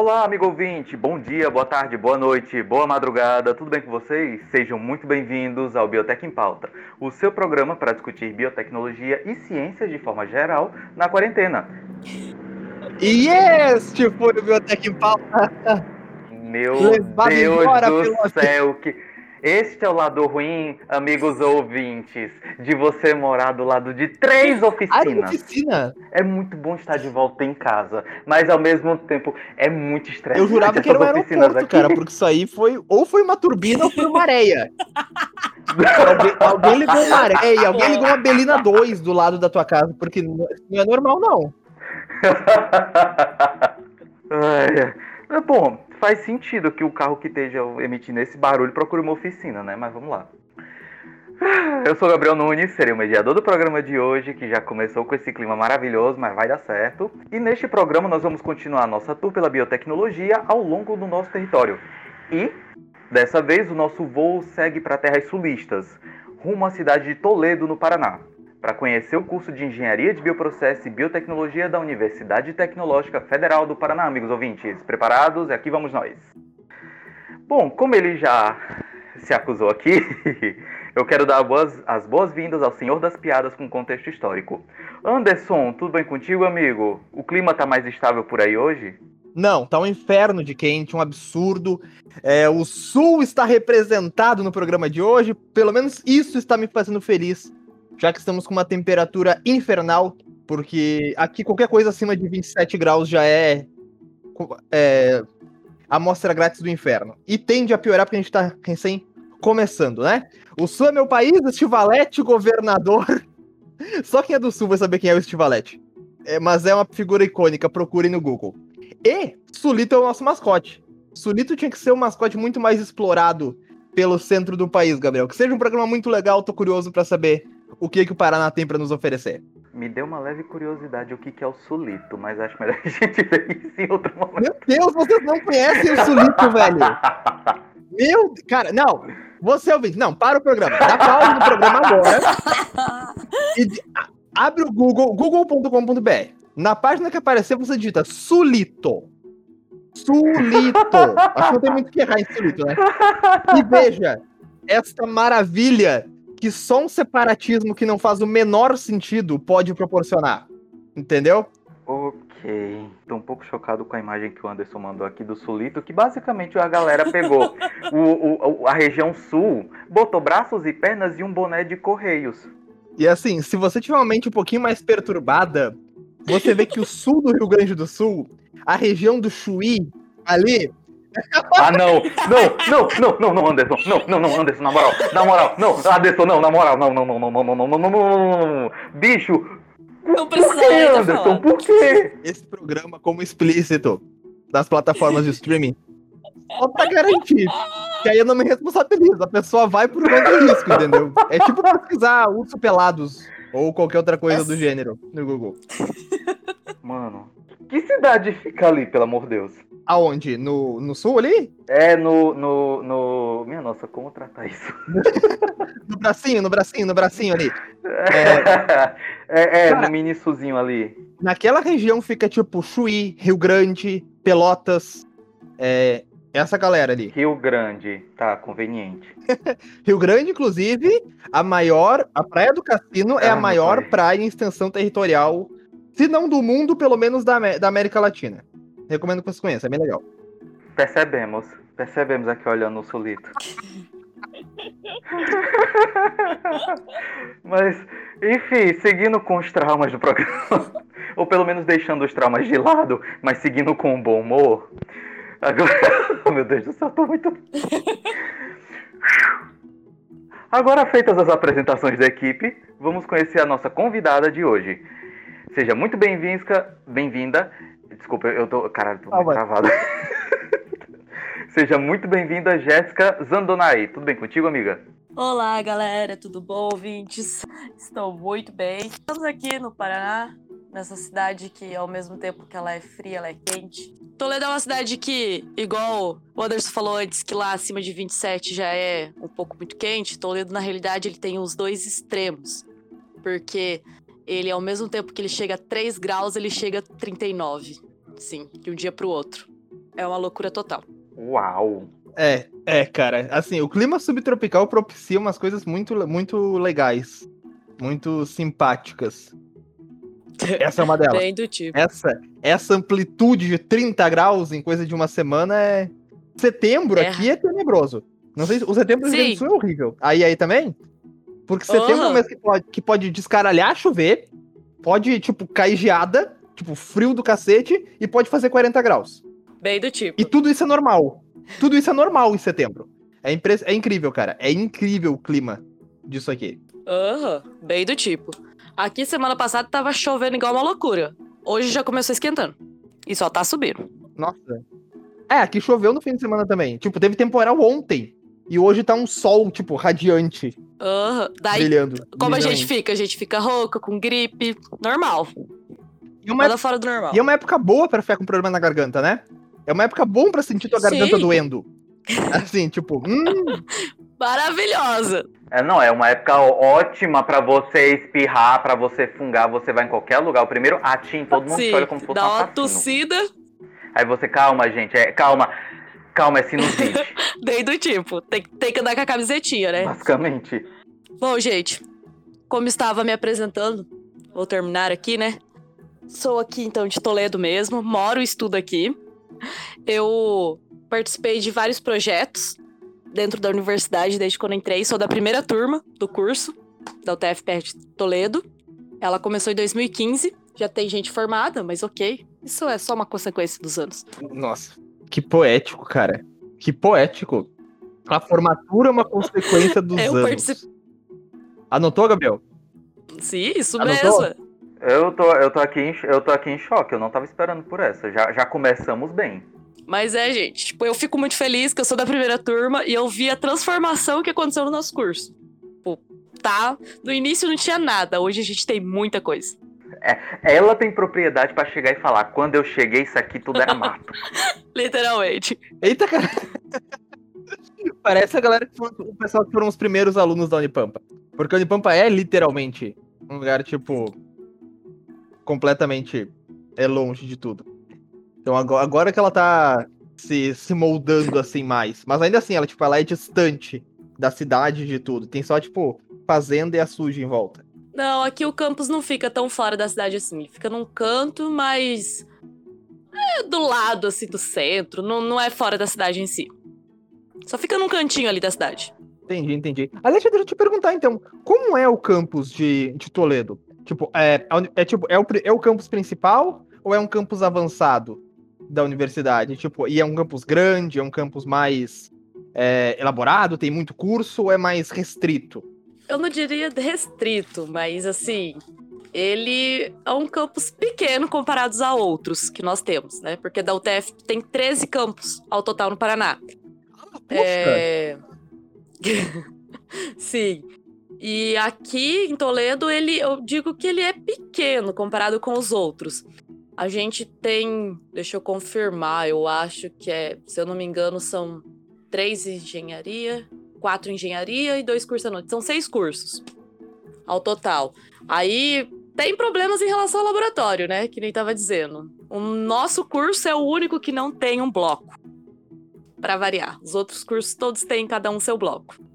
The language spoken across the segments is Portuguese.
Olá, amigo ouvinte, bom dia, boa tarde, boa noite, boa madrugada, tudo bem com vocês? Sejam muito bem-vindos ao Biotech em Pauta, o seu programa para discutir biotecnologia e ciências de forma geral na quarentena. E este foi o Biotech em Pauta. Meu Levado Deus do pelo- céu, que... Este é o lado ruim, amigos ouvintes, de você morar do lado de três oficinas. oficina? É muito bom estar de volta em casa, mas ao mesmo tempo é muito estressante. Eu jurava que era um aeroporto, aqui. cara, porque isso aí foi ou foi uma turbina ou foi uma areia. alguém, alguém ligou uma areia, alguém ligou uma Belina 2 do lado da tua casa, porque não é normal, não. Ai. É bom, faz sentido que o carro que esteja emitindo esse barulho procure uma oficina, né? Mas vamos lá. Eu sou Gabriel Nunes, serei o mediador do programa de hoje, que já começou com esse clima maravilhoso, mas vai dar certo. E neste programa nós vamos continuar nossa tour pela biotecnologia ao longo do nosso território. E, dessa vez, o nosso voo segue para terras sulistas, rumo à cidade de Toledo, no Paraná, para conhecer o curso de Engenharia de Bioprocesso e Biotecnologia da Universidade Tecnológica Federal do Paraná, amigos ouvintes. Preparados? Aqui vamos nós. Bom, como ele já se acusou aqui, eu quero dar boas- as boas-vindas ao Senhor das Piadas com contexto histórico. Anderson, tudo bem contigo, amigo? O clima tá mais estável por aí hoje? Não, tá um inferno de quente, um absurdo. É, o Sul está representado no programa de hoje, pelo menos isso está me fazendo feliz, já que estamos com uma temperatura infernal, porque aqui qualquer coisa acima de 27 graus já é, é amostra grátis do inferno. E tende a piorar porque a gente tá recém começando, né? O Sul é meu país, Estivalete, governador. Só quem é do Sul vai saber quem é o Estivalete. É, mas é uma figura icônica, procure no Google. E Sulito é o nosso mascote. Sulito tinha que ser um mascote muito mais explorado pelo centro do país, Gabriel. Que seja um programa muito legal, tô curioso pra saber o que, que o Paraná tem pra nos oferecer. Me deu uma leve curiosidade o que, que é o sulito, mas acho melhor a gente ver isso em outro momento. Meu Deus, vocês não conhecem o Sulito, velho. Meu, cara, não. Você ouvinte, não, para o programa. Dá pausa no programa agora. E abre o Google, google.com.br. Na página que aparecer, você digita Sulito. Sulito. Acho que não tem muito o que errar em Sulito, né? E veja, esta maravilha que só um separatismo que não faz o menor sentido pode proporcionar. Entendeu? Ok. Tô um pouco chocado com a imagem que o Anderson mandou aqui do Sulito, que basicamente a galera pegou o, o- a região sul, botou braços e pernas e um boné de correios. E assim, se você tiver uma mente um pouquinho mais perturbada, você vê que o sul do Rio Grande do Sul, a região do Chuí, ali, Ah, não! Não, não, não, não, não, Anderson! Não, não, não, Anderson, na moral, na moral, não, Anderson, não, na moral, não, não, não, não, não, não, não, não, não, não, não, Bicho, Não por que, precisava ter Anderson? Por quê? esse programa como explícito das plataformas de streaming, só pra garantir. Que aí eu não me responsabilizo, a pessoa vai por do risco, entendeu? É tipo pesquisar urso pelados ou qualquer outra coisa do gênero no Google. Mano, que cidade fica ali, pelo amor de Deus? Aonde? No, no sul ali? É no, no, no... Minha nossa, como tratar isso? No bracinho, no bracinho, no bracinho ali. É, é, Cara- no mini suzinho ali. Naquela região fica tipo Chuí, Rio Grande, Pelotas, é, essa galera ali. Rio Grande, tá, conveniente. Rio Grande, inclusive, a maior, a Praia do Cassino é Ah, a meu maior praia em extensão territorial, se não do mundo, pelo menos da, da América Latina. Recomendo que você conheça, é bem legal. Percebemos, percebemos aqui olhando o Solito. Mas, enfim, seguindo com os traumas do programa, ou pelo menos deixando os traumas de lado, mas seguindo com um bom humor. Agora, oh, meu Deus do céu, tô muito. Agora feitas as apresentações da equipe, vamos conhecer a nossa convidada de hoje. Seja muito bem-vinda, bem-vinda. Desculpa, eu tô, caralho, tô Ah, muito travado. Seja muito bem-vinda, Jéssica Zandonai. Tudo bem contigo, amiga? Olá, galera, tudo bom, ouvintes? Estou muito bem. Estamos aqui no Paraná, nessa cidade que, ao mesmo tempo que ela é fria, ela é quente. Toledo é uma cidade que, igual o Anderson falou antes, que lá acima de 27 já é um pouco muito quente. Toledo, na realidade, ele tem os dois extremos. Porque ele, ao mesmo tempo que ele chega a 3 graus, ele chega a 39. Sim, de um dia pro outro. é uma loucura total. Uau! É, é, cara. Assim, o clima subtropical propicia umas coisas muito, muito legais. Muito simpáticas. Essa é uma delas. Bem do tipo. Essa, essa amplitude de 30 graus em coisa de uma semana é. Setembro É. aqui é tenebroso. Não sei se o setembro do Rio. Sul é horrível. Aí aí também? Porque setembro é um mês que pode, que pode descaralhar, chover, pode, tipo, cair geada, tipo, frio do cacete, e pode fazer 40 graus. Bem do tipo. E tudo isso é normal. Tudo isso é normal em setembro. É, impre- é incrível, cara. É incrível o clima disso aqui. Aham, bem do tipo. Aqui semana passada tava chovendo igual uma loucura. Hoje já começou esquentando. E só tá subindo. Nossa. É, aqui choveu no fim de semana também. Tipo, teve temporal ontem. E hoje tá um sol, tipo, radiante, Aham. Daí, brilhando. como a gente brilhante. fica? A gente fica rouca, com gripe. Normal. E uma, Nada fora do normal. e é uma época boa pra ficar com problema na garganta, né? É uma época boa pra sentir tua garganta Sim. doendo. Assim, tipo, hum, Maravilhosa. É, não, é uma época ótima pra você espirrar, pra você fungar, você vai em qualquer lugar. O primeiro atim, todo mundo Sim, te olha como se fosse dá um uma tossida, Aí você, calma, gente, é, calma, calma, é sinusite, bem do tipo. Tem, tem que andar com a camisetinha, né? basicamente. Bom, gente, como estava me apresentando, vou terminar aqui, né? Sou aqui então de Toledo mesmo, moro e estudo aqui. Eu participei de vários projetos dentro da universidade desde quando entrei, sou da primeira turma do curso da UTFPR de Toledo. Ela começou em 2015, já tem gente formada, mas ok. Isso é só uma consequência dos anos. nossa, que poético, cara. Que poético. A formatura é uma consequência dos Eu anos. participei. Anotou, Gabriel? Sim, isso Anotou? mesmo. Eu tô, eu, tô aqui em, eu tô aqui em choque, eu não tava esperando por essa. Já, já começamos bem. Mas é, gente, tipo, eu fico muito feliz que eu sou da primeira turma e eu vi a transformação que aconteceu no nosso curso. Tipo, tá? No início não tinha nada, hoje a gente tem muita coisa. Ela tem propriedade pra chegar e falar: quando eu cheguei, isso aqui tudo era mato. Literalmente. Eita, cara. Parece a galera que foram, o pessoal que foram os primeiros alunos da Unipampa. Porque a Unipampa é literalmente um lugar, tipo, completamente é longe de tudo. Então agora, agora que ela tá se, se moldando assim mais. Mas ainda assim, ela, tipo, ela é distante da cidade de tudo. Tem só, tipo, fazenda e a suja em volta. Não, aqui o campus não fica tão fora da cidade assim. Ele fica num canto, mas. É do lado, assim, do centro. Não, não é fora da cidade em si. Só fica num cantinho ali da cidade. Entendi, entendi. Aliás, deixa eu te perguntar então, como é o campus de, de Toledo? Tipo, é, é, tipo, é o, é o campus principal ou é um campus avançado da universidade? Tipo, e é um campus grande, é um campus mais é, elaborado, tem muito curso ou é mais restrito? Eu não diria restrito, mas assim, ele é um campus pequeno comparados a outros que nós temos, né? Porque da UTF tem 13 campos ao total no Paraná. Poxa, É... Sim. E aqui em Toledo, ele, eu digo que ele é pequeno comparado com os outros. A gente tem, deixa eu confirmar, eu acho que é, se eu não me engano, são três engenharia, quatro engenharia e dois cursos à noite. São seis cursos ao total. Aí tem problemas em relação ao laboratório, né? Que nem tava dizendo. O nosso curso é o único que não tem um bloco. Pra variar. Os outros cursos todos têm cada um seu bloco.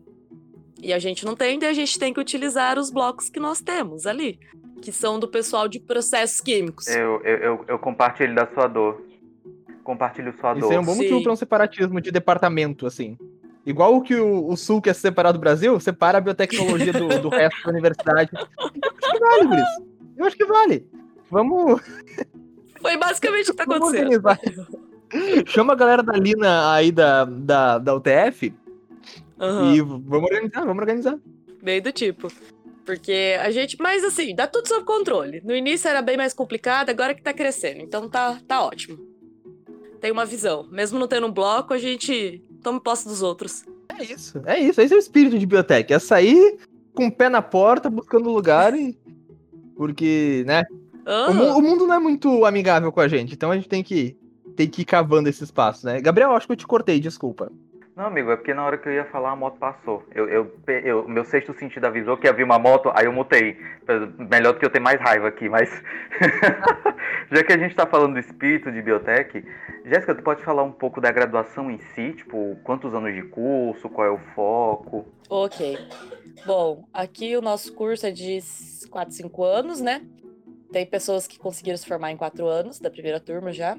E a gente não tem, daí a gente tem que utilizar os blocos que nós temos ali. Que são do pessoal de processos químicos. Eu, eu, eu, eu compartilho da sua dor. Compartilho sua Isso dor. é um bom motivo Sim. para um separatismo de departamento, assim. Igual o que o, o Sul quer se separar do Brasil, separa a biotecnologia do, do resto da universidade. Eu acho que vale, Guris. Eu acho que vale. Vamos, Foi basicamente o que tá Vamos acontecendo. Chama a galera da Lina aí da, da, da UTF Aham. e vamos organizar, vamos organizar. Bem do tipo. Porque a gente. Mas assim, dá tudo sob controle. No início era bem mais complicado, agora que tá crescendo. Então tá, tá ótimo. Tem uma visão. Mesmo não tendo um bloco, a gente toma posse dos outros. É isso, é isso. Esse é o espírito de biotech. É sair com o pé na porta, buscando lugar e. Porque, né? O, mu- o mundo não é muito amigável com a gente, então a gente tem que, tem que ir cavando esse espaço, né? Gabriel, acho que eu te cortei, desculpa. Não, amigo, é porque na hora que eu ia falar a moto passou. Eu, eu, eu, meu sexto sentido avisou que havia uma moto, aí eu mutei. Melhor do que eu ter mais raiva aqui, mas. Já que a gente tá falando do espírito de biotech, Jéssica, tu pode falar um pouco da graduação em si? Tipo, quantos anos de curso, qual é o foco? Ok. Bom, aqui o nosso curso é de 4, 5 anos, né? Tem pessoas que conseguiram se formar em 4 anos, da primeira turma já.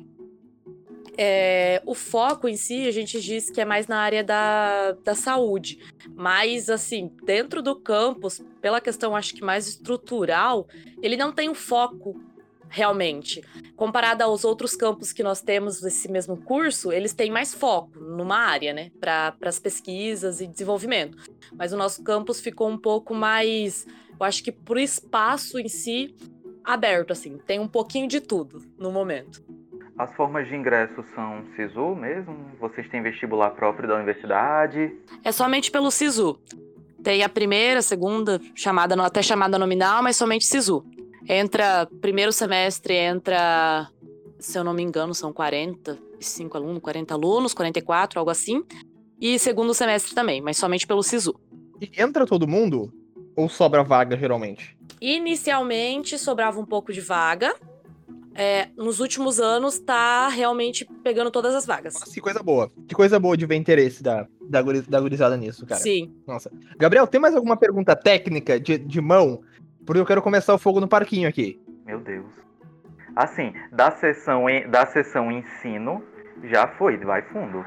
É, o foco em si, a gente diz que é mais na área da, da saúde. Mas, assim, dentro do campus, pela questão, acho que mais estrutural, ele não tem um foco realmente. Comparado aos outros campos que nós temos nesse mesmo curso, eles têm mais foco numa área, né? Para as pesquisas e desenvolvimento. Mas o nosso campus ficou um pouco mais, eu acho que por espaço em si, aberto, assim. Tem um pouquinho de tudo no momento. As formas de ingresso são SISU mesmo? Vocês têm vestibular próprio da universidade? É somente pelo SISU. Tem a primeira, segunda, chamada até chamada nominal, mas somente SISU. Entra primeiro semestre, entra, se eu não me engano, são 45 alunos, 40 alunos, 44, algo assim. E segundo semestre também, mas somente pelo SISU. E entra todo mundo? Ou sobra vaga geralmente? Inicialmente sobrava um pouco de vaga, é, nos últimos anos tá realmente pegando todas as vagas. Nossa, que coisa boa. Que coisa boa de ver interesse da, da, da gurizada nisso, cara. Sim. Nossa. Gabriel, tem mais alguma pergunta técnica de, de mão? Porque eu quero começar o fogo no parquinho aqui. Meu Deus. Assim, da sessão, da sessão ensino, já foi, vai fundo.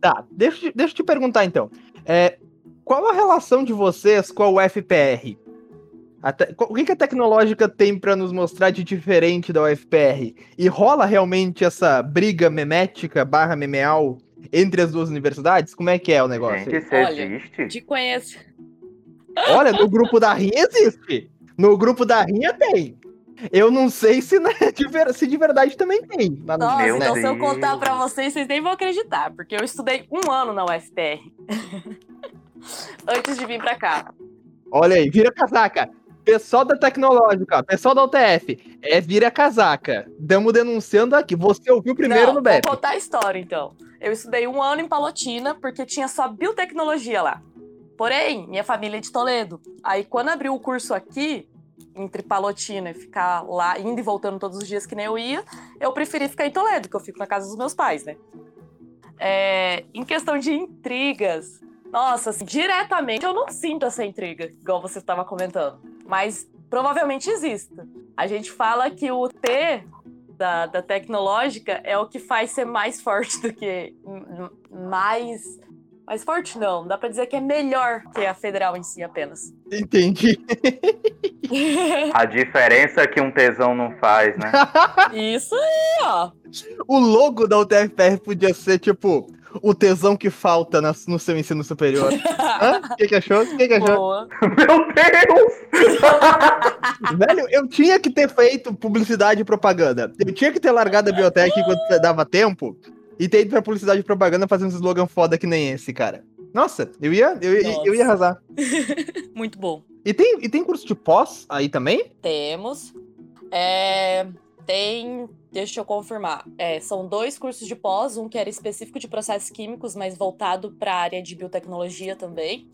Tá, deixa, deixa eu te perguntar então. É, qual a relação de vocês com a UFPR? Te... O que, a tecnológica tem para nos mostrar de diferente da UFPR? E rola realmente essa briga memética barra memeal entre as duas universidades? Como é que é o negócio? Gente, isso Olha, existe? Te conheço. Olha, no grupo da Rinha existe. No grupo da Rinha tem. Eu não sei se, né, de, ver... se de verdade também tem. Nossa, Meu então Deus. se eu contar pra vocês, vocês nem vão acreditar, porque eu estudei um ano na UFPR. Antes de vir pra cá. Olha aí, vira casaca. Pessoal da tecnológica, pessoal da UTF, é vira casaca. Damos denunciando aqui. Você ouviu primeiro Não, no BEP. Vou contar a história, então. Eu estudei um ano em Palotina, porque tinha só biotecnologia lá. Porém, minha família é de Toledo. Aí, quando abriu o curso aqui, entre Palotina e ficar lá, indo e voltando todos os dias que nem eu ia, eu preferi ficar em Toledo, que eu fico na casa dos meus pais, né? É, em questão de intrigas, nossa, assim, diretamente eu não sinto essa intriga, igual você estava comentando. Mas provavelmente exista. A gente fala que o T da, da tecnológica é o que faz ser mais forte do que mais mais forte não, dá para dizer que é melhor que a federal em si apenas. Entendi. a diferença é que um tesão não faz, né? Isso aí, ó. O logo da UTFPR podia ser tipo o tesão que falta no seu ensino superior. O que, que achou? O que, que achou? Boa. Meu Deus! Velho, eu tinha que ter feito publicidade e propaganda. Eu tinha que ter largado a biblioteca enquanto dava tempo e ter ido pra publicidade e propaganda fazendo um slogan foda que nem esse, cara. Nossa, eu ia, eu, Nossa. eu ia arrasar. Muito bom. E tem, e tem curso de pós aí também? Temos. É, tem Deixa eu confirmar. É, são dois cursos de pós, um que era específico de processos químicos, mas voltado para a área de biotecnologia também.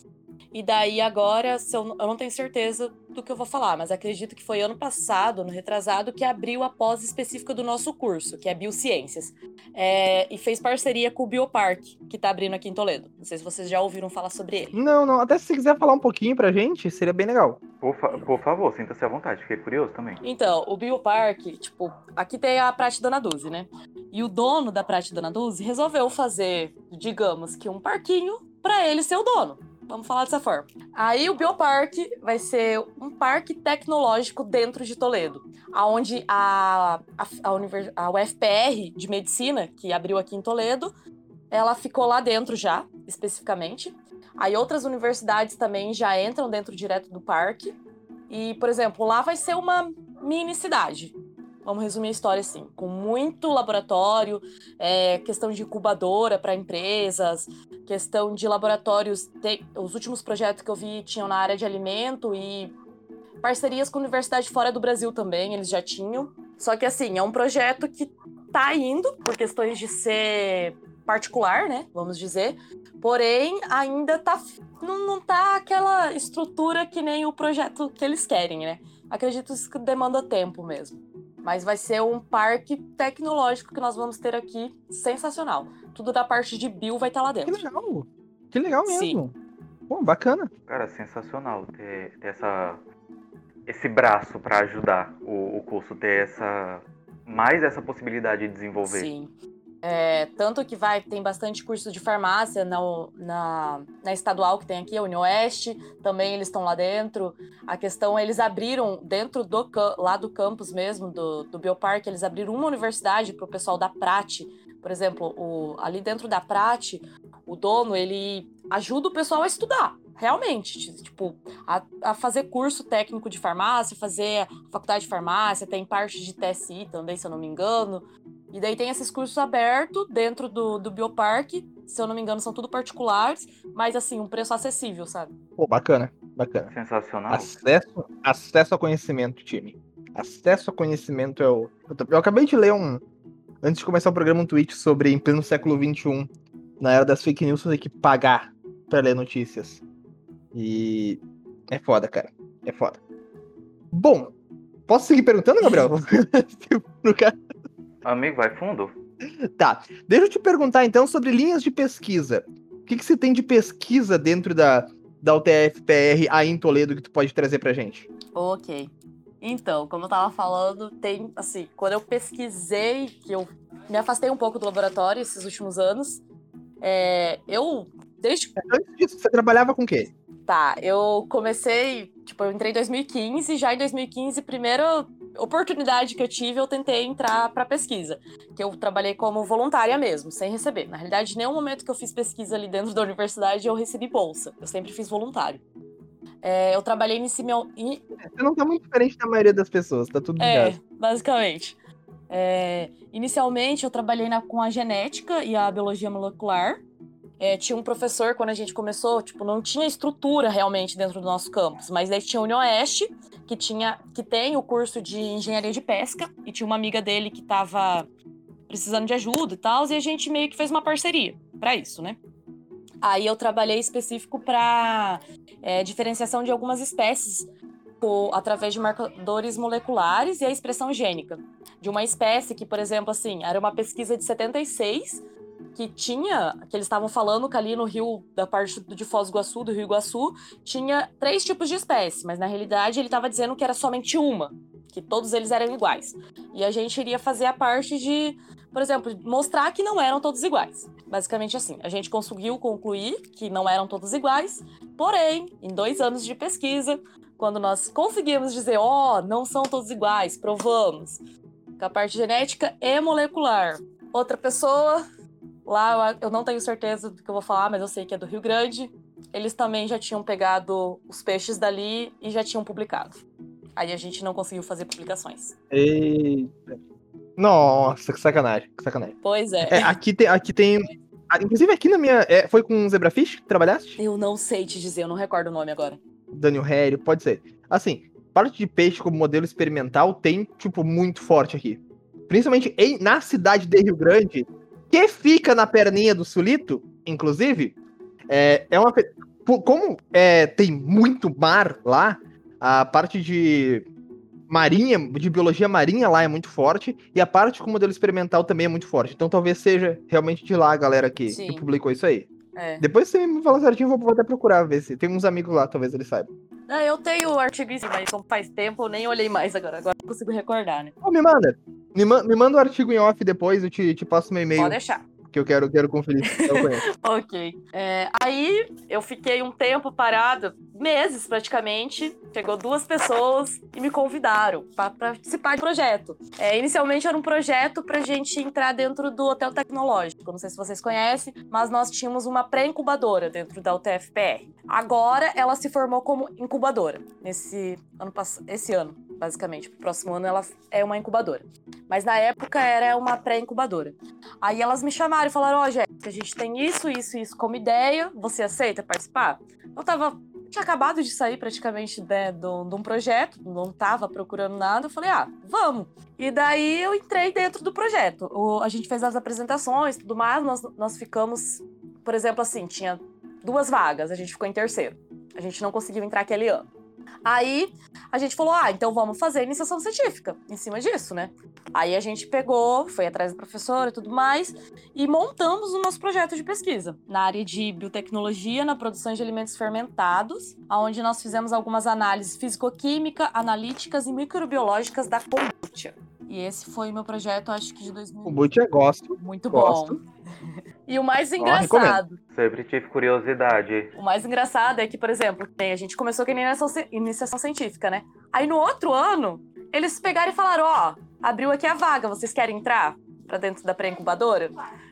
E daí agora, eu, eu, não tenho certeza do que eu vou falar, mas acredito que foi ano passado, no retrasado, que abriu a pós específica do nosso curso, que é Biociências. É, e fez parceria com o Biopark, que está abrindo aqui em Toledo. Não sei se vocês já ouviram falar sobre ele. Não, não. Até se você quiser falar um pouquinho pra gente, seria bem legal. Por, fa por favor, sinta-se à vontade, fiquei curioso também. Então, o Biopark, tipo, aqui tem a Prate Dona Duzi, né? E o dono da Prate Dona Duzi resolveu fazer, digamos que um parquinho para ele ser o dono. Vamos falar dessa forma. Aí o Bioparque vai ser um parque tecnológico dentro de Toledo, aonde a, a, a, Univers, a UFPR de Medicina, que abriu aqui em Toledo, ela ficou lá dentro já, especificamente. Aí outras universidades também já entram dentro direto do parque. E, por exemplo, lá vai ser uma mini cidade. Vamos resumir a história assim, com muito laboratório, é, questão de incubadora para empresas, questão de laboratórios. os últimos projetos que eu vi tinham na área de alimento e parcerias com universidade fora do Brasil também, eles já tinham. Só que assim, é um projeto que está indo por questões de ser particular, né? Vamos dizer. Porém, ainda tá, não, não tá aquela estrutura que nem o projeto que eles querem, né? Acredito que demanda tempo mesmo. Mas vai ser um parque tecnológico que nós vamos ter aqui sensacional. Tudo da parte de Bill vai estar tá lá dentro. Que legal! Que legal mesmo. Sim. Pô, bacana. Cara, sensacional ter, ter essa, esse braço para ajudar o, o curso ter essa mais essa possibilidade de desenvolver. Sim. É, tanto que vai, tem bastante curso de farmácia na, na, na estadual que tem aqui, a Unioeste, também eles estão lá dentro. A questão, eles abriram dentro do lá do campus mesmo, do, do Bioparque, eles abriram uma universidade para o pessoal da Prate. Por exemplo, o, ali dentro da Prate, o dono, ele ajuda o pessoal a estudar realmente, tipo, a, a, fazer curso técnico de farmácia, fazer faculdade de farmácia, tem parte de TSI também, se eu não me engano. E daí tem esses cursos abertos dentro do, do Bioparque, se eu não me engano, são tudo particulares, mas assim, um preço acessível, sabe? Pô, bacana, bacana. Sensacional. Acesso, acesso ao conhecimento, time. Acesso ao conhecimento é o. Eu, eu acabei de ler um. Antes de começar o programa, um tweet sobre em pleno século XXI, na era das fake news, você tem que pagar para ler notícias. E é foda, cara. É foda. Bom, posso seguir perguntando, Gabriel? Amigo, vai fundo. Tá. Deixa eu te perguntar então sobre linhas de pesquisa. O que, que você tem de pesquisa dentro da, da UTF-PR aí em Toledo que tu pode trazer pra gente? Ok. Então, como eu tava falando, tem, assim, quando eu pesquisei, que eu me afastei um pouco do laboratório esses últimos anos, é, eu, desde... Antes disso, você trabalhava com o quê? Tá, eu comecei, tipo, eu entrei em 2015, já em 2015, primeira oportunidade que eu tive, eu tentei entrar para pesquisa, que eu trabalhei como voluntária mesmo, sem receber. Na realidade, nenhum momento que eu fiz pesquisa ali dentro da universidade eu recebi bolsa. Eu sempre fiz voluntário. É, eu trabalhei cima. Em... Você não tá muito diferente da maioria das pessoas, tá tudo ligado. É, basicamente. É, inicialmente, eu trabalhei na, com a genética e a biologia molecular. É, tinha um professor, quando a gente começou, tipo, não tinha estrutura realmente dentro do nosso campus, mas daí tinha o Unioeste, que tinha, que tem o curso de engenharia de pesca, e tinha uma amiga dele que estava precisando de ajuda e tal, e a gente meio que fez uma parceria para isso, né? Aí eu trabalhei específico para é, diferenciação de algumas espécies por, através de marcadores moleculares e a expressão gênica. De uma espécie que, por exemplo, assim, era uma pesquisa de 76 que tinha, que eles estavam falando que ali no rio, da parte de Foz do Iguaçu, do Rio Iguaçu, tinha três tipos de espécie, mas na realidade ele estava dizendo que era somente uma, que todos eles eram iguais. E a gente iria fazer a parte de, por exemplo, mostrar que não eram todos iguais. Basicamente assim, a gente conseguiu concluir que não eram todos iguais, porém, em dois anos de pesquisa, quando nós conseguimos dizer, ó, oh, não são todos iguais, provamos, com a parte genética e molecular. Outra pessoa Lá eu não tenho certeza do que eu vou falar, mas eu sei que é do Rio Grande. Eles também já tinham pegado os peixes dali e já tinham publicado. Aí a gente não conseguiu fazer publicações. Eita. Nossa, que sacanagem, que sacanagem. Pois é. é aqui, tem, aqui tem. Inclusive, aqui na minha. É, foi com Zebrafish que trabalhaste? Eu não sei te dizer, eu não recordo o nome agora. Daniel Harry, pode ser. Assim, parte de peixe como modelo experimental tem, tipo, muito forte aqui. Principalmente em, na cidade de Rio Grande, que fica na perninha do Sulito, inclusive, é, é uma. Como é, tem muito mar lá, a parte de marinha, de biologia marinha lá é muito forte, e a parte com modelo experimental também é muito forte. Então talvez seja realmente de lá a galera que, que publicou isso aí. É. Depois você me fala certinho, vou até procurar ver se tem uns amigos lá, talvez eles saibam. É, eu tenho o artigo em mas como faz tempo, eu nem olhei mais agora. Agora não consigo recordar, né? Oh, me manda. Me, ma me manda o artigo em off depois, eu te, te passo meu e-mail. Pode deixar que eu quero, quero conferir. ok. É, aí eu fiquei um tempo parado, meses praticamente. Chegou duas pessoas e me convidaram para participar do projeto. É, inicialmente era um projeto para gente entrar dentro do Hotel Tecnológico. Não sei se vocês conhecem, mas nós tínhamos uma pré-incubadora dentro da UTFPR. Agora ela se formou como incubadora nesse ano esse ano basicamente. Pro próximo ano ela é uma incubadora. Mas na época era uma pré-incubadora. Aí elas me chamaram e falaram: Ó, oh, Jéssica, a gente tem isso, isso, isso como ideia, você aceita participar? Eu tava. Tinha acabado de sair praticamente né, de um projeto, não tava procurando nada. Eu falei, ah, vamos. E daí eu entrei dentro do projeto. O, a gente fez as apresentações tudo mais, nós, nós ficamos por exemplo, assim, tinha duas vagas, a gente ficou em terceiro. A gente não conseguiu entrar aquele ano. Aí a gente falou: ah, então vamos fazer iniciação científica em cima disso, né? Aí a gente pegou, foi atrás do professor e tudo mais, e montamos o nosso projeto de pesquisa na área de biotecnologia, na produção de alimentos fermentados, onde nós fizemos algumas análises físico-química, analíticas e microbiológicas da kombucha. E esse foi meu projeto, acho que de 2000. Kombucha gosto. Muito gosto. bom. E o mais engraçado, Sempre tive curiosidade. o mais engraçado é que, por exemplo, a gente começou com a iniciação, ci- iniciação científica, né? Aí no outro ano, eles pegaram e falaram: ó, abriu aqui a vaga, vocês querem entrar pra dentro da pré-incubadora?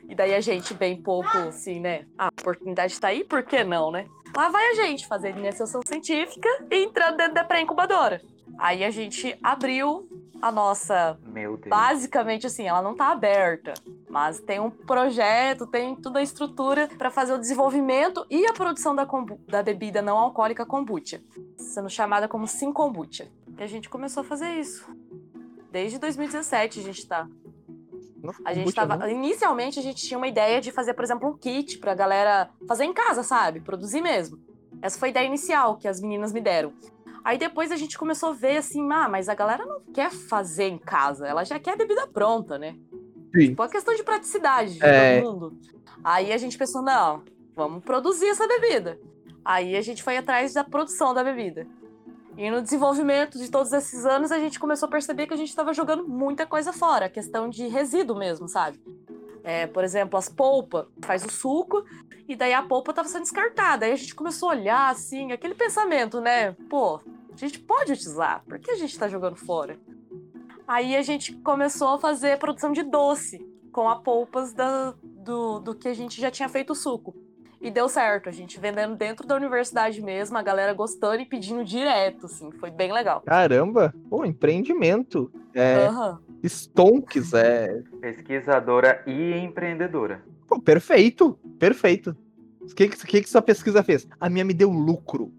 E daí a gente, bem pouco, assim, né? A oportunidade tá aí, por que não, né? Lá vai a gente fazer iniciação científica e entrando dentro da pré-incubadora. Aí a gente abriu a nossa Meu Deus. basicamente assim, ela não tá aberta, mas tem um projeto, tem toda a estrutura para fazer o desenvolvimento e a produção da, da bebida não alcoólica kombucha, sendo chamada como Sim Kombucha. E a gente começou a fazer isso. Desde 2017 a gente tá. Nossa, A gente tava, não. inicialmente a gente tinha uma ideia de fazer, por exemplo, um kit pra galera fazer em casa, sabe? Produzir mesmo. Essa foi a ideia inicial que as meninas me deram. Aí depois a gente começou a ver assim, ah, mas a galera não quer fazer em casa, ela já quer a bebida pronta, né? Sim. Tipo, questão de praticidade de É. todo mundo. Aí a gente pensou, não, vamos produzir essa bebida. Aí a gente foi atrás da produção da bebida. E no desenvolvimento de todos esses anos, a gente começou a perceber que a gente estava jogando muita coisa fora, questão de resíduo mesmo, sabe? É, por exemplo, as polpas, faz o suco, e daí a polpa estava sendo descartada. Aí a gente começou a olhar, assim, aquele pensamento, né? Pô, a gente pode utilizar, por que a gente está jogando fora? Aí a gente começou a fazer produção de doce com a polpas da- do, do que a gente já tinha feito o suco. E deu certo, a gente vendendo dentro da universidade mesmo, a galera gostando e pedindo direto, assim, foi bem legal. Caramba, pô, empreendimento. É, Aham. Stonks, é. Pesquisadora e empreendedora. Pô, perfeito, perfeito. O que, que, que sua pesquisa fez? A minha me deu lucro.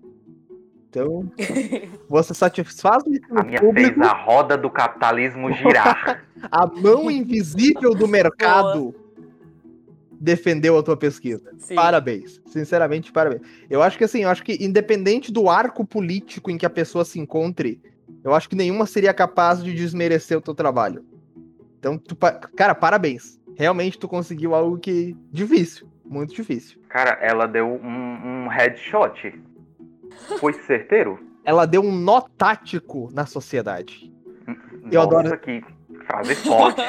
Então, você satisfaz o A minha público, fez a roda do capitalismo girar. a mão invisível do mercado defendeu a tua pesquisa. Sim. Parabéns. Sinceramente, parabéns. Eu acho que assim, eu acho que independente do arco político em que a pessoa se encontre, eu acho que nenhuma seria capaz de desmerecer o teu trabalho. Então, tu cara, parabéns. Realmente tu conseguiu algo que difícil, muito difícil. Cara, ela deu um, um headshot. Foi certeiro? Ela deu um nó tático na sociedade. Eu Nossa, adoro- que frase forte.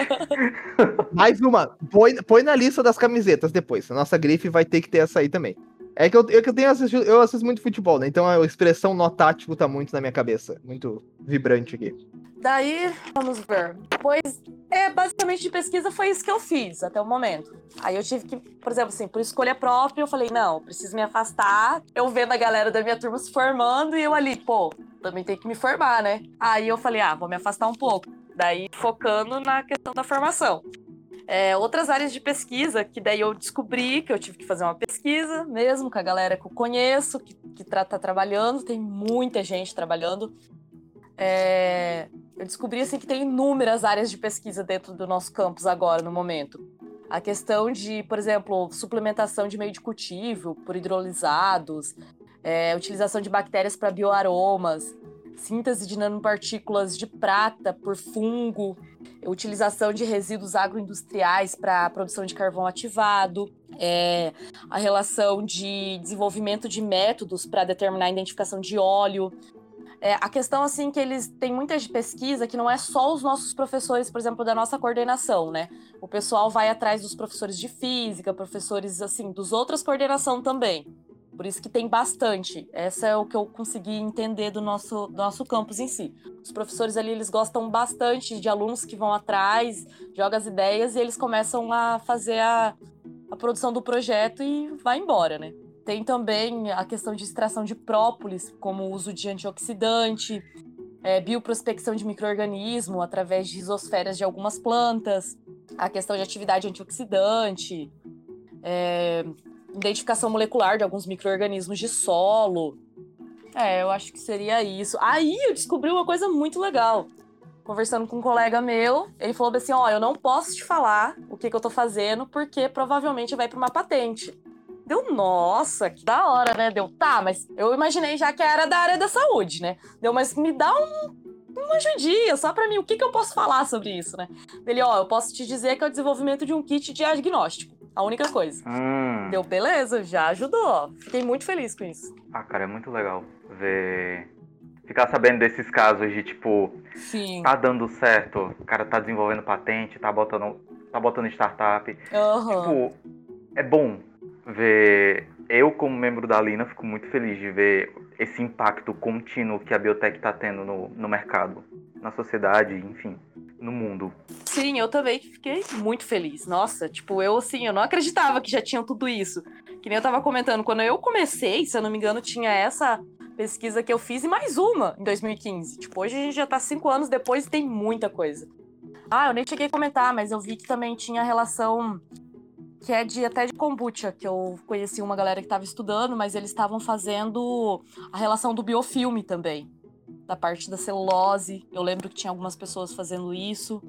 Mais uma. Põe, põe na lista das camisetas depois. A nossa grife vai ter que ter essa aí também. É que eu, que eu tenho assistido, eu assisto muito futebol, né? Então a expressão nó tático tá muito na minha cabeça. Muito vibrante aqui. Daí, vamos ver. Depois, é, basicamente de pesquisa foi isso que eu fiz até o momento. Aí eu tive que, por exemplo, assim, por escolha própria, eu falei, não, preciso me afastar. Eu vendo a galera da minha turma se formando e eu ali, pô, também tem que me formar, né? Aí eu falei, ah, vou me afastar um pouco. Daí, focando na questão da formação. É, outras áreas de pesquisa, que daí eu descobri que eu tive que fazer uma pesquisa mesmo com a galera que eu conheço, que, que tá, tá trabalhando, tem muita gente trabalhando. É, eu descobri assim que tem inúmeras áreas de pesquisa dentro do nosso campus agora, no momento. A questão de, por exemplo, suplementação de meio de cultivo por hidrolisados, é, utilização de bactérias para bioaromas, síntese de nanopartículas de prata por fungo, utilização de resíduos agroindustriais para a produção de carvão ativado, é, a relação de desenvolvimento de métodos para determinar a identificação de óleo, é, a questão, assim, que eles têm muita de pesquisa que não é só os nossos professores, por exemplo, da nossa coordenação, né? O pessoal vai atrás dos professores de física, professores, assim, dos outras coordenação também. Por isso que tem bastante. Essa é o que eu consegui entender do nosso, do nosso campus em si. Os professores ali, eles gostam bastante de alunos que vão atrás, jogam as ideias e eles começam a fazer a, a produção do projeto e vai embora, né? Tem também a questão de extração de própolis, como uso de antioxidante, é, bioprospecção de micro-organismo através de risosferas de algumas plantas, a questão de atividade antioxidante, é, identificação molecular de alguns micro-organismos de solo. É, eu acho que seria isso. Aí eu descobri uma coisa muito legal. Conversando com um colega meu, ele falou assim: Ó, eu não posso te falar o que, que eu tô fazendo, porque provavelmente vai para uma patente. Deu, nossa, que da hora, né? Deu, tá, mas eu imaginei já que era da área da saúde, né? Deu, mas me dá um, uma ajudinha, só pra mim, o que, que eu posso falar sobre isso, né? Ele, ó, eu posso te dizer que é o desenvolvimento de um kit diagnóstico. A única coisa. Hum. Deu, beleza, já ajudou. Fiquei muito feliz com isso. Ah, cara, é muito legal ver. Ficar sabendo desses casos de tipo, Sim. tá dando certo, o cara tá desenvolvendo patente, tá botando, tá botando startup. Aham. Tipo, é bom ver. Eu, como membro da Lina, fico muito feliz de ver esse impacto contínuo que a biotech tá tendo no, no mercado, na sociedade, enfim, no mundo. Sim, eu também fiquei muito feliz. Nossa, tipo, eu assim, eu não acreditava que já tinham tudo isso. Que nem eu tava comentando, quando eu comecei, se eu não me engano, tinha essa pesquisa que eu fiz e mais uma em 2015. Tipo, hoje a gente já tá cinco anos depois e tem muita coisa. Ah, eu nem cheguei a comentar, mas eu vi que também tinha relação que é de até de kombucha, que eu conheci uma galera que estava estudando, mas eles estavam fazendo a relação do biofilme também, da parte da celulose. Eu lembro que tinha algumas pessoas fazendo isso.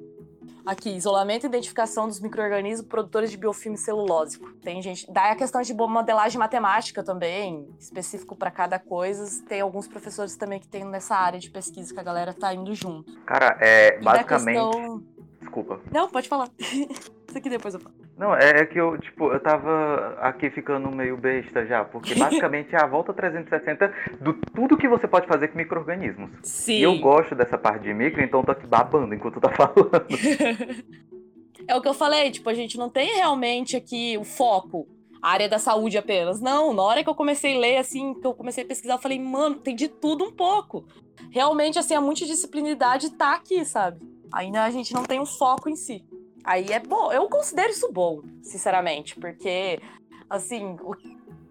Aqui, isolamento e identificação dos micro-organismos produtores de biofilme celulósico. Tem gente. Daí a questão de modelagem matemática também, específico para cada coisa. Tem alguns professores também que tem nessa área de pesquisa que a galera tá indo junto. Cara, é E basicamente. questão- Desculpa. Não, pode falar. Isso aqui depois eu falo. Não, é, é que eu, tipo, eu tava aqui ficando meio besta já, porque basicamente é a volta 360 do tudo que você pode fazer com micro-organismos. Sim. E eu gosto dessa parte de micro, então eu tô aqui babando enquanto tu tá falando. É o que eu falei, tipo, a gente não tem realmente aqui o foco, a área da saúde apenas. Não, na hora que eu comecei a ler, assim, que eu comecei a pesquisar, eu falei, mano, tem de tudo um pouco. Realmente, assim, a multidisciplinaridade tá aqui, sabe? Ainda a gente não tem um foco em si. Aí é bom, eu considero isso bom, sinceramente, porque, assim, o-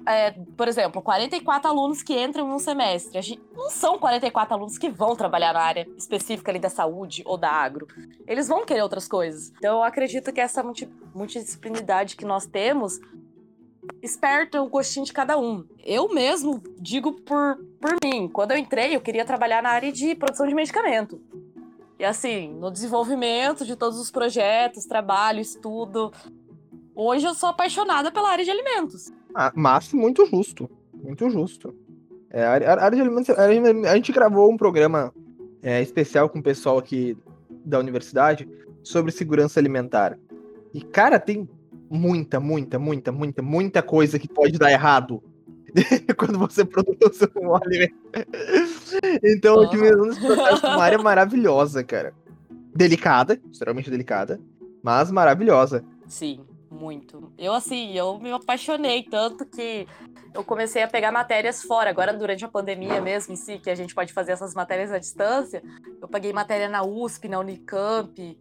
é, por exemplo, 44 alunos que entram num semestre, a gente, não são 44 alunos que vão trabalhar na área específica ali da saúde ou da agro eles vão querer outras coisas. Então eu acredito que essa multi- multidisciplinaridade que nós temos esperta o gostinho de cada um. Eu mesmo digo por, por mim, quando eu entrei, eu queria trabalhar na área de produção de medicamento. E assim, no desenvolvimento de todos os projetos, trabalho, estudo. Hoje eu sou apaixonada pela área de alimentos. Ah, mas muito justo. Muito justo. É, a, área- de alimentos. A gente gravou um programa é, especial com o pessoal aqui da universidade sobre segurança alimentar. E, cara, tem muita, muita, muita, muita, muita coisa que pode dar errado quando você produz um alimento. Então, Aham. otimizando esse processo é uma área maravilhosa, cara. Delicada, extremamente delicada, mas maravilhosa. Sim, muito. Eu, assim, eu me apaixonei tanto que eu comecei a pegar matérias fora. Agora, durante a pandemia mesmo em si, que a gente pode fazer essas matérias à distância, eu paguei matéria na USP, na Unicamp,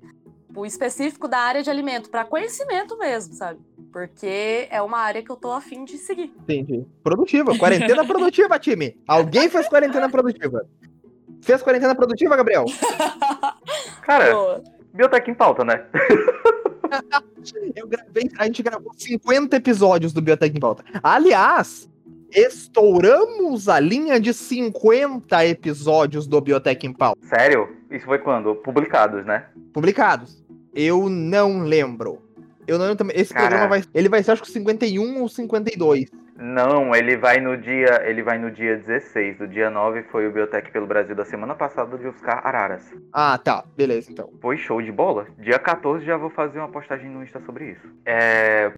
o específico da área de alimento, para conhecimento mesmo, sabe? Porque é uma área que eu tô afim de seguir. Entendi. Produtiva. Quarentena produtiva, time. Alguém fez quarentena produtiva. Fez quarentena produtiva, Gabriel? Cara, Boa. biotech em pauta, né? Eu gravei, a gente gravou 50 episódios do Biotech em Pauta. Aliás, estouramos a linha de 50 episódios do Biotech em Pauta. Sério? Isso foi quando? Publicados, né? Publicados. Eu não lembro. Eu não lembro também. Esse Caraca. programa vai. Ele vai ser acho que 51 ou 52. Não, ele vai no dia. Ele vai no dia 16. Do dia 9 foi o Biotech pelo Brasil da semana passada de Oscar Araras. Ah, tá. Beleza, então. Foi show de bola. Dia 14 já vou fazer uma postagem no Insta sobre isso. É,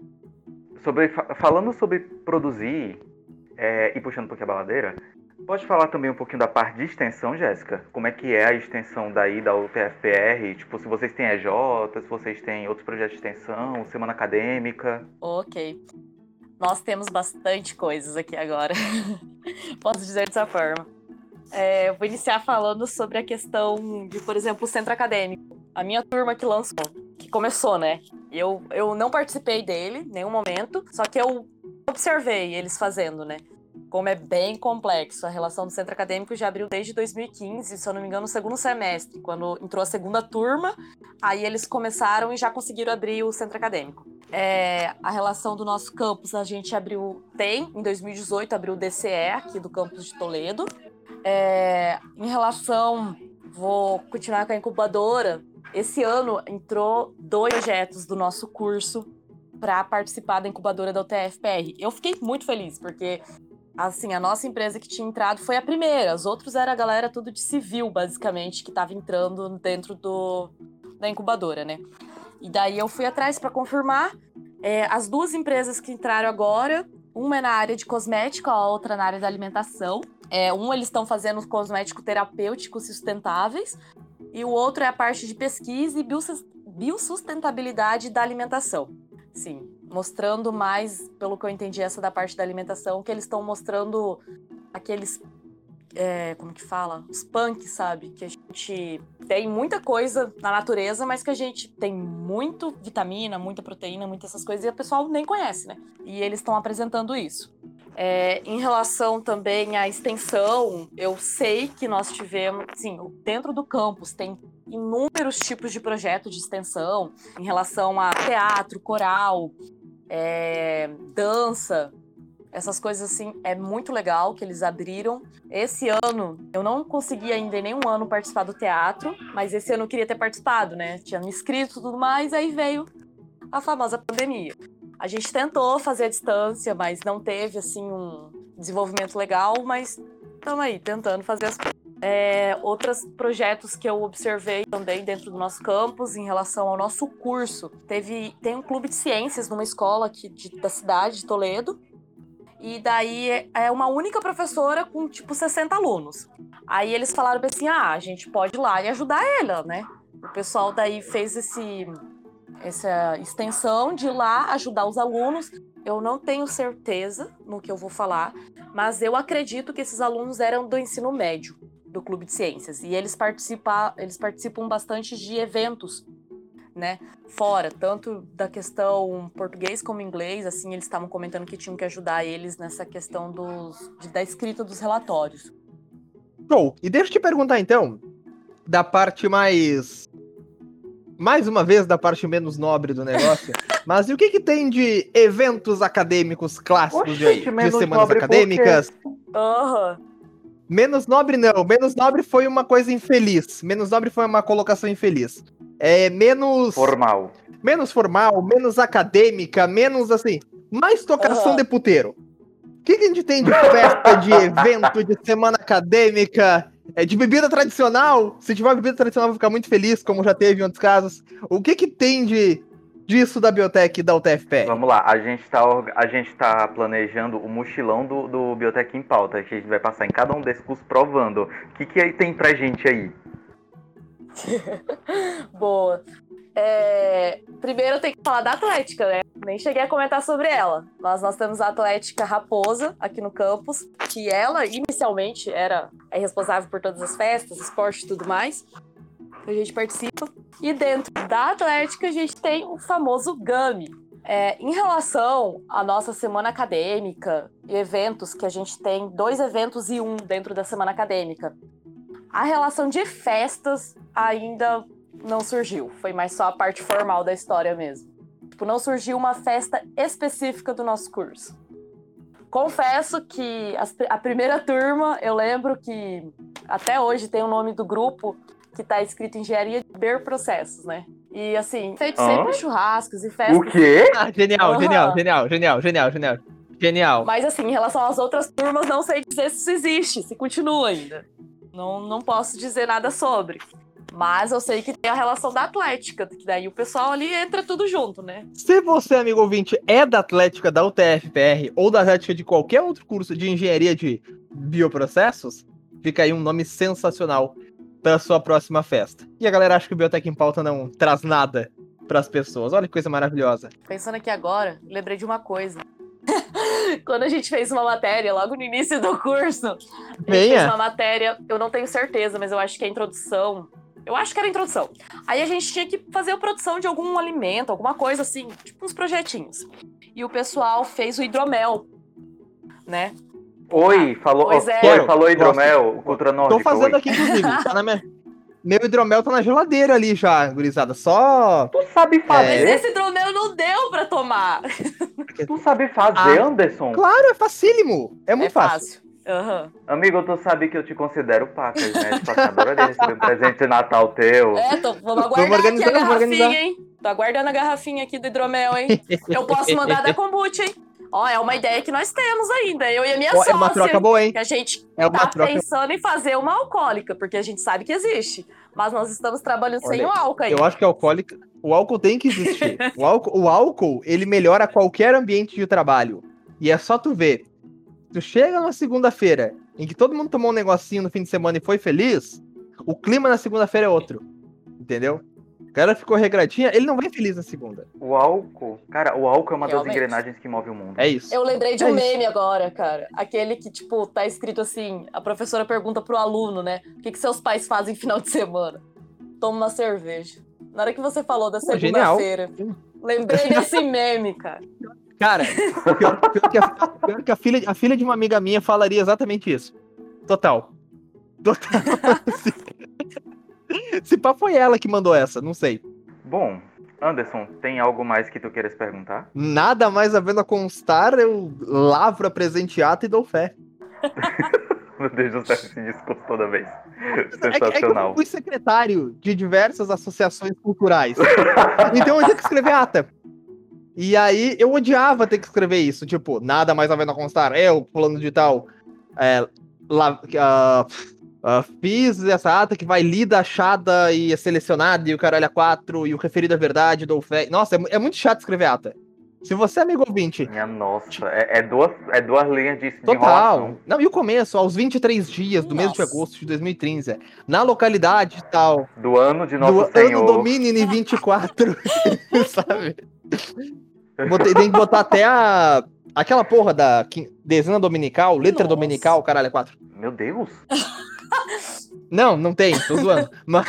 sobre, fa- falando sobre produzir é, e puxando um pouquinho a baladeira, pode falar também um pouquinho da parte de extensão, Jéssica? Como é que é a extensão daí da UTFPR? Tipo, se vocês têm EJ, se vocês têm outros projetos de extensão, semana acadêmica. Ok. Nós temos bastante coisas aqui agora. Posso dizer dessa forma. É, eu vou iniciar falando sobre a questão de, por exemplo, o centro acadêmico. A minha turma que lançou, que começou, né? Eu, eu não participei dele em nenhum momento, só que eu observei eles fazendo, né? Como é bem complexo. A relação do centro acadêmico já abriu desde 2015, se eu não me engano, no segundo semestre, quando entrou a segunda turma. Aí eles começaram e já conseguiram abrir o centro acadêmico. É, a relação do nosso campus, a gente abriu, tem, em 2018, abriu o DCE aqui do campus de Toledo. É, em relação, vou continuar com a incubadora. Esse ano entrou dois projetos do nosso curso para participar da incubadora da UTFPR. Eu fiquei muito feliz, porque assim, a nossa empresa que tinha entrado foi a primeira. Os outros era a galera tudo de civil, basicamente, que estava entrando dentro do, da incubadora, né? E daí eu fui atrás para confirmar. É, as duas empresas que entraram agora, uma é na área de cosmética, a outra na área da alimentação. É, um eles estão fazendo cosmético terapêuticos sustentáveis, e o outro é a parte de pesquisa e biosustentabilidade da alimentação. Sim, mostrando mais, pelo que eu entendi, essa da parte da alimentação, que eles estão mostrando aqueles. É, como que fala? Os punks, sabe? Que a gente tem muita coisa na natureza, mas que a gente tem muito vitamina, muita proteína, muitas essas coisas, e o pessoal nem conhece, né? E eles estão apresentando isso. É, em relação também à extensão, eu sei que nós tivemos, sim, dentro do campus tem inúmeros tipos de projeto de extensão em relação a teatro, coral, é, dança, essas coisas assim, é muito legal que eles abriram. Esse ano, eu não consegui ainda em nenhum ano participar do teatro, mas esse ano eu queria ter participado, né? Tinha me inscrito e tudo mais, aí veio a famosa pandemia. A gente tentou fazer a distância, mas não teve assim um desenvolvimento legal, mas estamos aí tentando fazer as é, outros projetos que eu observei também dentro do nosso campus em relação ao nosso curso. Teve, tem um clube de ciências numa escola aqui de, da cidade de Toledo. E daí é uma única professora com tipo 60 alunos. Aí eles falaram assim: ah, a gente pode ir lá e ajudar ela, né? O pessoal daí fez esse, essa extensão de ir lá ajudar os alunos. Eu não tenho certeza no que eu vou falar, mas eu acredito que esses alunos eram do ensino médio do Clube de Ciências e eles participam, eles participam bastante de eventos, né? Fora, tanto da questão português como inglês, assim, eles estavam comentando que tinham que ajudar eles nessa questão dos, da escrita dos relatórios. Show! E deixa eu te perguntar então, da parte mais mais uma vez da parte menos nobre do negócio. Mas e o que, que tem de eventos acadêmicos clássicos Oxe, de, de semanas acadêmicas? Aham. Uhum. Menos nobre não. Menos nobre foi uma coisa infeliz. Menos nobre foi uma colocação infeliz. É menos. Formal. Menos formal, menos acadêmica, menos assim. Mais tocação uhum. de puteiro. O que, que a gente tem de festa, de evento, de semana acadêmica, é, de bebida tradicional? Se tiver bebida tradicional, eu vou ficar muito feliz, como já teve em outros casos. O que, que tem de disso da Biotech e da UTFPR? Vamos lá, a gente está a gente tá planejando o mochilão do, do Biotech em pauta, que a gente vai passar em cada um desses cursos provando. O que, que tem pra gente aí? Boa. É, primeiro eu tenho que falar da Atlética, né? Nem cheguei a comentar sobre ela. Mas nós temos a Atlética Raposa aqui no campus, que ela inicialmente era é responsável por todas as festas, esporte e tudo mais a gente participa. E dentro da Atlética, a gente tem o famoso GAMI. É, em relação à nossa semana acadêmica e eventos, que a gente tem dois eventos e um dentro da semana acadêmica, a relação de festas ainda não surgiu. Foi mais só a parte formal da história mesmo. Tipo, não surgiu uma festa específica do nosso curso. Confesso que a, a primeira turma, eu lembro que até hoje tem o nome do grupo, que tá escrito engenharia de Ber processos, né? E assim, feito ah? sempre churrascos e festas. O quê? Ah, genial, uhum. genial, genial, genial, genial, genial. Genial. Mas assim, em relação às outras turmas, não sei dizer se isso existe, se continua ainda. Não, não posso dizer nada sobre. Mas eu sei que tem a relação da Atlética, que daí o pessoal ali entra tudo junto, né? Se você, amigo ouvinte, é da Atlética da UTFPR ou da Atlética de qualquer outro curso de engenharia de bioprocessos, fica aí um nome sensacional para sua próxima festa. E a galera acha que o Biotech em Pauta não traz nada para as pessoas. Olha que coisa maravilhosa. Pensando aqui agora, lembrei de uma coisa. Quando a gente fez uma matéria, logo no início do curso, a gente Venha. fez uma matéria, eu não tenho certeza, mas eu acho que a introdução. Eu acho que era a introdução. Aí a gente tinha que fazer a produção de algum alimento, alguma coisa assim, tipo uns projetinhos. E o pessoal fez o hidromel, né? Oi, falou, pois é. Oi, falou hidromel, cultura nórdica. Tô fazendo oi. aqui, inclusive. Tá na minha... Meu hidromel tá na geladeira ali já, gurizada. Só. Tu sabe fazer. Mas esse hidromel não deu pra tomar. Tu sabe fazer, ah, Anderson? Claro, é facílimo. É muito é fácil. fácil. Aham. Amigo, tu sabe que eu te considero pacas, né? Tipo, adoraria receber um presente de Natal teu. É, tô, vamos Vamos aguardar aqui a organizar, vamos garrafinha, organizar. hein? Tô aguardando a garrafinha aqui do hidromel, hein? Eu posso mandar da kombucha, hein? Ó, é uma ideia que nós temos ainda, eu e a minha Ó, é sócia. uma troca boa, hein? Que a gente É uma tá troca. pensando em fazer uma alcoólica, porque a gente sabe que existe. Mas nós estamos trabalhando sem Olha, o álcool aí. Eu acho que alcoólica. O álcool tem que existir. O álcool, o álcool, ele melhora qualquer ambiente de trabalho. E é só tu ver. Tu chega numa segunda-feira em que todo mundo tomou um negocinho no fim de semana e foi feliz, o clima na segunda-feira é outro. Entendeu? O cara ficou regradinha, ele não vai feliz na segunda. O álcool, cara, o álcool é uma das Realmente. engrenagens que move o mundo. É isso. Eu lembrei de É um isso. meme agora, cara. Aquele que, tipo, tá escrito assim: a professora pergunta pro aluno, né? O que, que seus pais fazem final de semana? Toma uma cerveja. Na hora que você falou da genial. segunda-feira, lembrei desse meme, cara. Cara, pior, pior que, a, pior que a filha, a filha de uma amiga minha falaria exatamente isso. Total. Total. Se pá foi ela que mandou essa, não sei. Bom, Anderson, tem algo mais que tu queiras perguntar? Nada mais havendo a constar, eu lavro a presenteata e dou fé. Meu Deus do céu, esse discurso toda vez. É, que- é que eu Sensacional. fui secretário de diversas associações culturais. então eu tinha que escrever ata. E aí eu odiava ter que escrever isso. Tipo, nada mais a constar. Eu, fulano de tal, é, la- ah, ah, fiz essa ata que vai lida, achada e é selecionada, e o caralho a quatro, e o referido à verdade, dou fé. Nossa, é, é muito chato escrever ata. Se você é amigo ouvinte, Minha nossa, é, é duas, é duas linhas de, Total. Não, e o começo, aos 23 dias do mês de Nossa. agosto de 2013, na localidade tal, Do ano de Nosso do Senhor. ano Domini 24, sabe? Botei, tem que botar até a. Aquela porra da dezena dominical, letra Nossa. dominical, caralho, é quatro. Meu Deus. Não, não tem, tô zoando. Mas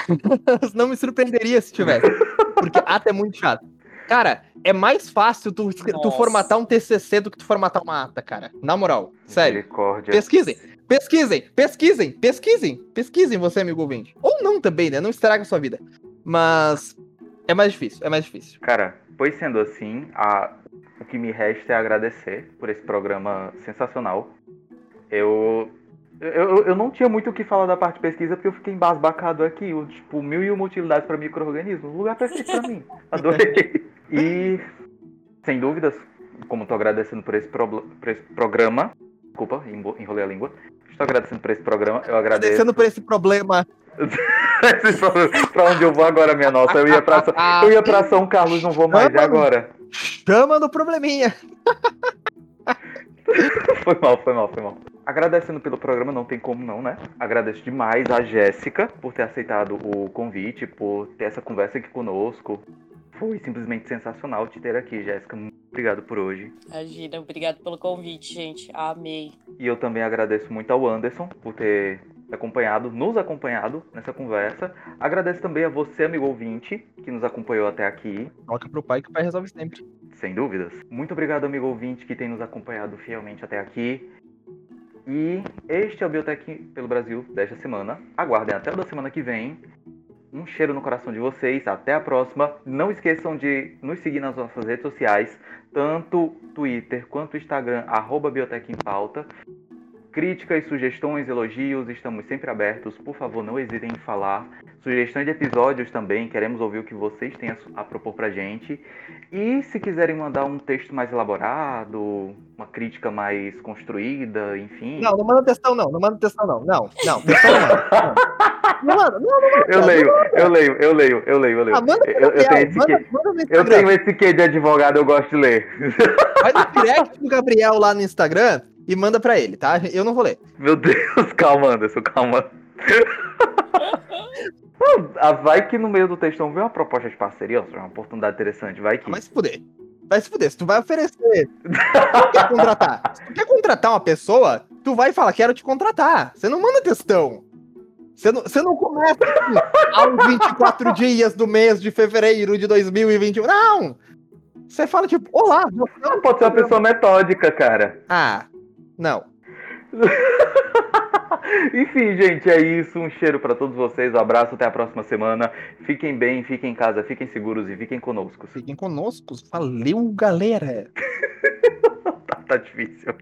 não me surpreenderia se tivesse. Porque ata é muito chato. Cara, é mais fácil tu, tu formatar um TCC do que tu formatar uma ata, cara. Na moral, sério. Pesquisem, pesquisem, pesquisem, pesquisem, pesquisem você, amigo ouvinte. Ou não também, né? Não estraga a sua vida. Mas é mais difícil, é mais difícil. Cara, pois sendo assim, a- o que me resta é agradecer por esse programa sensacional. Eu, eu, eu não tinha muito o que falar da parte de pesquisa porque eu fiquei embasbacado aqui. O, tipo, mil e uma utilidades para micro-organismos. Lugar perfeito para mim. Adorei. E, sem dúvidas, como estou agradecendo por esse, probl- por esse programa. Desculpa, enrolei a língua. Estou agradecendo por esse programa. Eu agradeço. Agradecendo por esse problema. Pra onde eu vou agora, minha nossa? Eu ia pra, São- eu ia pra São Carlos, não vou mais. E agora? Chama do probleminha. Foi mal, foi mal, foi mal. Agradecendo pelo programa, não tem como não, né? Agradeço demais a Jéssica por ter aceitado o convite, por ter essa conversa aqui conosco. Foi simplesmente sensacional te ter aqui, Jéssica. Muito obrigado por hoje. Imagina, obrigado pelo convite, gente. Amei. E eu também agradeço muito ao Anderson por ter acompanhado, nos acompanhado nessa conversa. Agradeço também a você, amigo ouvinte, que nos acompanhou até aqui. Toca pro pai que o pai resolve sempre. Sem dúvidas. Muito obrigado, amigo ouvinte, que tem nos acompanhado fielmente até aqui. E este é o Biotech pelo Brasil desta semana. Aguardem até o da semana que vem. Um cheiro no coração de vocês. Até a próxima. Não esqueçam de nos seguir nas nossas redes sociais, tanto Twitter quanto Instagram, arroba Biotech em Pauta. Críticas, sugestões, elogios, estamos sempre abertos. Por favor, não hesitem em falar. Sugestões de episódios também, queremos ouvir o que vocês têm a propor pra gente. E se quiserem mandar um texto mais elaborado, uma crítica mais construída, enfim. Não, não manda textão, não. Não manda textão, não. Não, não, textão não. Não, manda, não, não, Eu leio, eu leio, eu leio, eu leio, eu leio. ah, manda Eu, eu tenho esse manda, quê. manda Eu tenho esse quê de advogado, eu gosto de ler. Vai no direct do Gabriel lá no Instagram e manda pra ele, tá? Eu não vou ler. Meu Deus, calma, Anderson, calma. Ah, Vai que no meio do textão vem uma proposta de parceria, ó, uma oportunidade interessante, vai que. Vai se fuder. Vai se fuder. Se tu vai oferecer. tu quer contratar. Se tu quer contratar uma pessoa, tu vai falar, quero te contratar. Você não manda textão. Você não, você não começa aos 24 dias do mês de fevereiro de 2021. Não! Você fala tipo, olá, você... Não, pode ser uma pessoa metódica, cara. Ah, não. Enfim, gente, é isso. Um cheiro pra todos vocês. Um abraço, até a próxima semana. Fiquem bem, fiquem em casa, fiquem seguros e fiquem conosco. Fiquem conosco. Valeu, galera. tá difícil.